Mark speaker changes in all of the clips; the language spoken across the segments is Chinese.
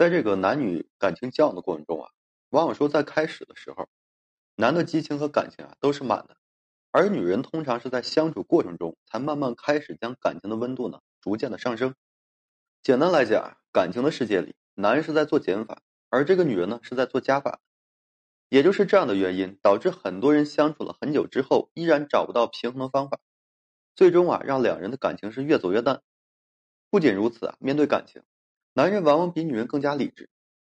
Speaker 1: 在这个男女感情交往的过程中啊，往往说在开始的时候，男的激情和感情啊都是满的，而女人通常是在相处过程中才慢慢开始将感情的温度呢逐渐的上升。简单来讲，感情的世界里，男人是在做减法，而这个女人呢是在做加法。也就是这样的原因，导致很多人相处了很久之后，依然找不到平衡的方法，最终啊让两人的感情是越走越淡。不仅如此啊，面对感情，男人往往比女人更加理智。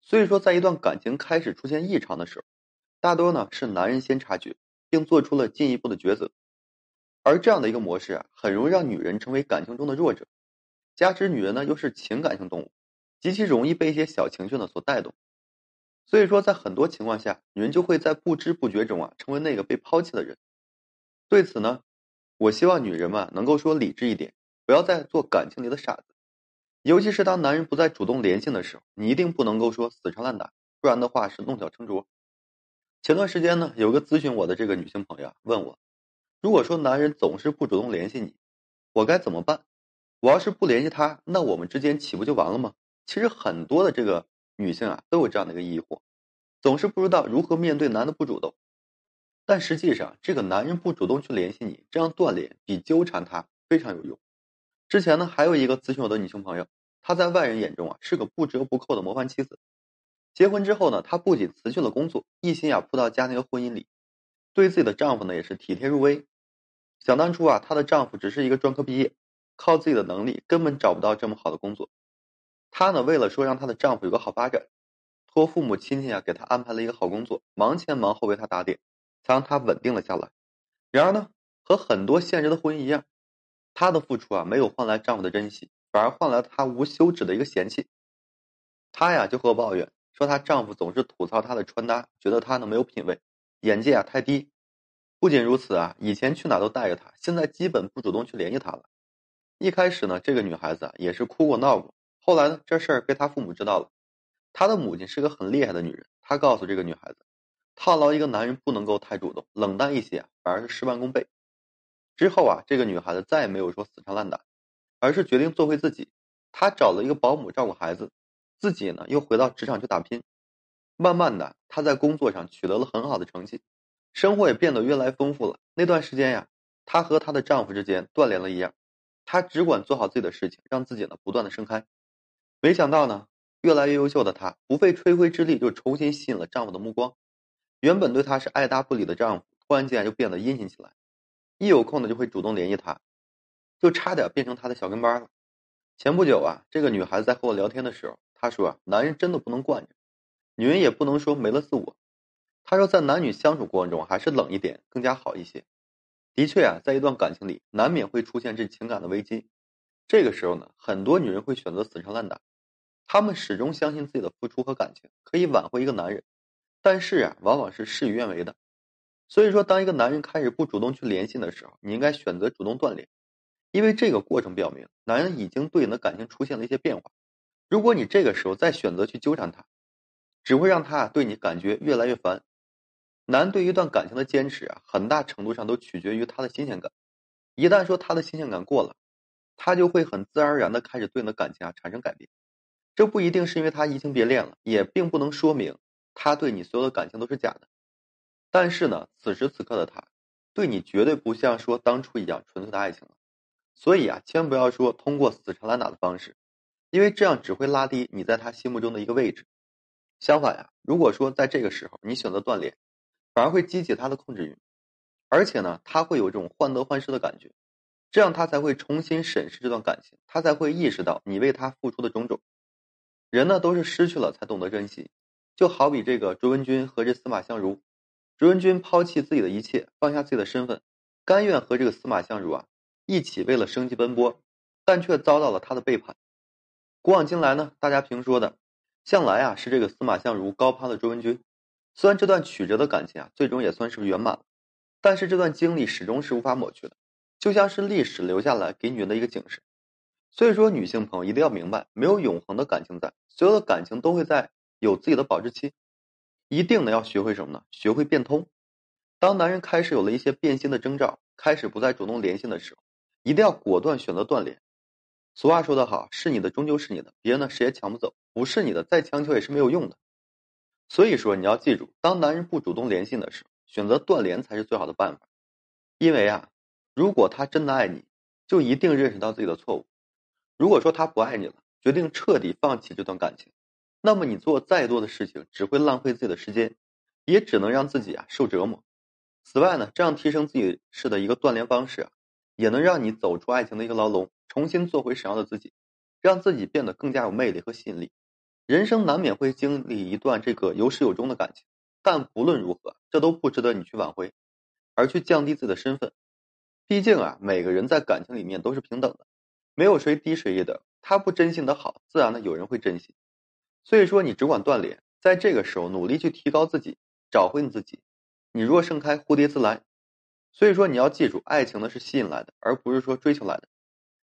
Speaker 1: 所以说，在一段感情开始出现异常的时候，大多呢是男人先察觉，并做出了进一步的抉择。而这样的一个模式啊，很容易让女人成为感情中的弱者。加之女人呢又是情感性动物，极其容易被一些小情绪呢所带动。所以说，在很多情况下，女人就会在不知不觉中啊，成为那个被抛弃的人。对此呢，我希望女人们能够说理智一点，不要再做感情里的傻子。尤其是当男人不再主动联系的时候，你一定不能够说死缠烂打，不然的话是弄巧成拙。前段时间呢，有个咨询我的这个女性朋友问我，如果说男人总是不主动联系你，我该怎么办？我要是不联系他，那我们之间岂不就完了吗？其实很多的这个女性啊，都有这样的一个疑惑，总是不知道如何面对男的不主动。但实际上，这个男人不主动去联系你，这样断联比纠缠他非常有用。之前呢，还有一个咨询我的女性朋友，她在外人眼中啊是个不折不扣的模范妻子。结婚之后呢，她不仅辞去了工作，一心啊扑到家庭和婚姻里，对自己的丈夫呢也是体贴入微。想当初啊，她的丈夫只是一个专科毕业。靠自己的能力根本找不到这么好的工作，她呢为了说让她的丈夫有个好发展，托父母亲戚啊给她安排了一个好工作，忙前忙后为她打点，才让她稳定了下来。然而呢，和很多现实的婚姻一样，她的付出啊没有换来丈夫的珍惜，反而换来她无休止的一个嫌弃。她呀就和我抱怨说，她丈夫总是吐槽她的穿搭，觉得她呢没有品位，眼界啊太低。不仅如此啊，以前去哪都带着她，现在基本不主动去联系她了。一开始呢，这个女孩子也是哭过闹过。后来呢，这事儿被她父母知道了。她的母亲是个很厉害的女人，她告诉这个女孩子，套牢一个男人不能够太主动，冷淡一些啊，反而是事半功倍。之后啊，这个女孩子再也没有说死缠烂打，而是决定做回自己。她找了一个保姆照顾孩子，自己呢又回到职场去打拼。慢慢的，她在工作上取得了很好的成绩，生活也变得越来丰富了。那段时间呀，她和她的丈夫之间断联了一样。她只管做好自己的事情，让自己呢不断的盛开。没想到呢，越来越优秀的她，不费吹灰之力就重新吸引了丈夫的目光。原本对她是爱答不理的丈夫，突然间就变得殷勤起来，一有空呢就会主动联系她，就差点变成她的小跟班了。前不久啊，这个女孩子在和我聊天的时候，她说啊，男人真的不能惯着，女人也不能说没了自我。她说，在男女相处过程中，还是冷一点更加好一些。的确啊，在一段感情里，难免会出现这情感的危机。这个时候呢，很多女人会选择死缠烂打。她们始终相信自己的付出和感情可以挽回一个男人，但是啊，往往是事与愿违的。所以说，当一个男人开始不主动去联系的时候，你应该选择主动断联，因为这个过程表明，男人已经对你的感情出现了一些变化。如果你这个时候再选择去纠缠他，只会让他对你感觉越来越烦。男对一段感情的坚持啊，很大程度上都取决于他的新鲜感。一旦说他的新鲜感过了，他就会很自然而然的开始对你的感情啊产生改变。这不一定是因为他移情别恋了，也并不能说明他对你所有的感情都是假的。但是呢，此时此刻的他，对你绝对不像说当初一样纯粹的爱情了。所以啊，千万不要说通过死缠烂打的方式，因为这样只会拉低你在他心目中的一个位置。相反呀，如果说在这个时候你选择断联，反而会激起他的控制欲，而且呢，他会有这种患得患失的感觉，这样他才会重新审视这段感情，他才会意识到你为他付出的种种。人呢，都是失去了才懂得珍惜，就好比这个卓文君和这司马相如，卓文君抛弃自己的一切，放下自己的身份，甘愿和这个司马相如啊一起为了生计奔波，但却遭到了他的背叛。古往今来呢，大家评说的，向来啊是这个司马相如高攀了卓文君。虽然这段曲折的感情啊，最终也算是圆满了，但是这段经历始终是无法抹去的，就像是历史留下来给女人的一个警示。所以说，女性朋友一定要明白，没有永恒的感情在，所有的感情都会在有自己的保质期。一定呢要学会什么呢？学会变通。当男人开始有了一些变心的征兆，开始不再主动联系的时候，一定要果断选择断联。俗话说得好，是你的终究是你的，别人呢谁也抢不走。不是你的，再强求也是没有用的。所以说，你要记住，当男人不主动联系的时候，选择断联才是最好的办法。因为啊，如果他真的爱你，就一定认识到自己的错误。如果说他不爱你了，决定彻底放弃这段感情，那么你做再多的事情，只会浪费自己的时间，也只能让自己啊受折磨。此外呢，这样提升自己式的一个断联方式啊，也能让你走出爱情的一个牢笼，重新做回想要的自己，让自己变得更加有魅力和吸引力。人生难免会经历一段这个有始有终的感情，但不论如何，这都不值得你去挽回，而去降低自己的身份。毕竟啊，每个人在感情里面都是平等的，没有谁低谁一等。他不珍惜你的好，自然的有人会珍惜。所以说，你只管锻炼，在这个时候努力去提高自己，找回你自己。你若盛开，蝴蝶自来。所以说，你要记住，爱情呢是吸引来的，而不是说追求来的。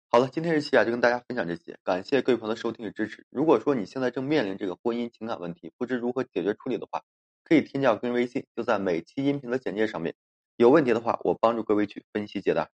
Speaker 1: 好了，今天这期啊就跟大家分享这些，感谢各位朋友的收听与支持。如果说你现在正面临这个婚姻情感问题，不知如何解决处理的话，可以添加我个人微信，就在每期音频的简介上面。有问题的话，我帮助各位去分析解答。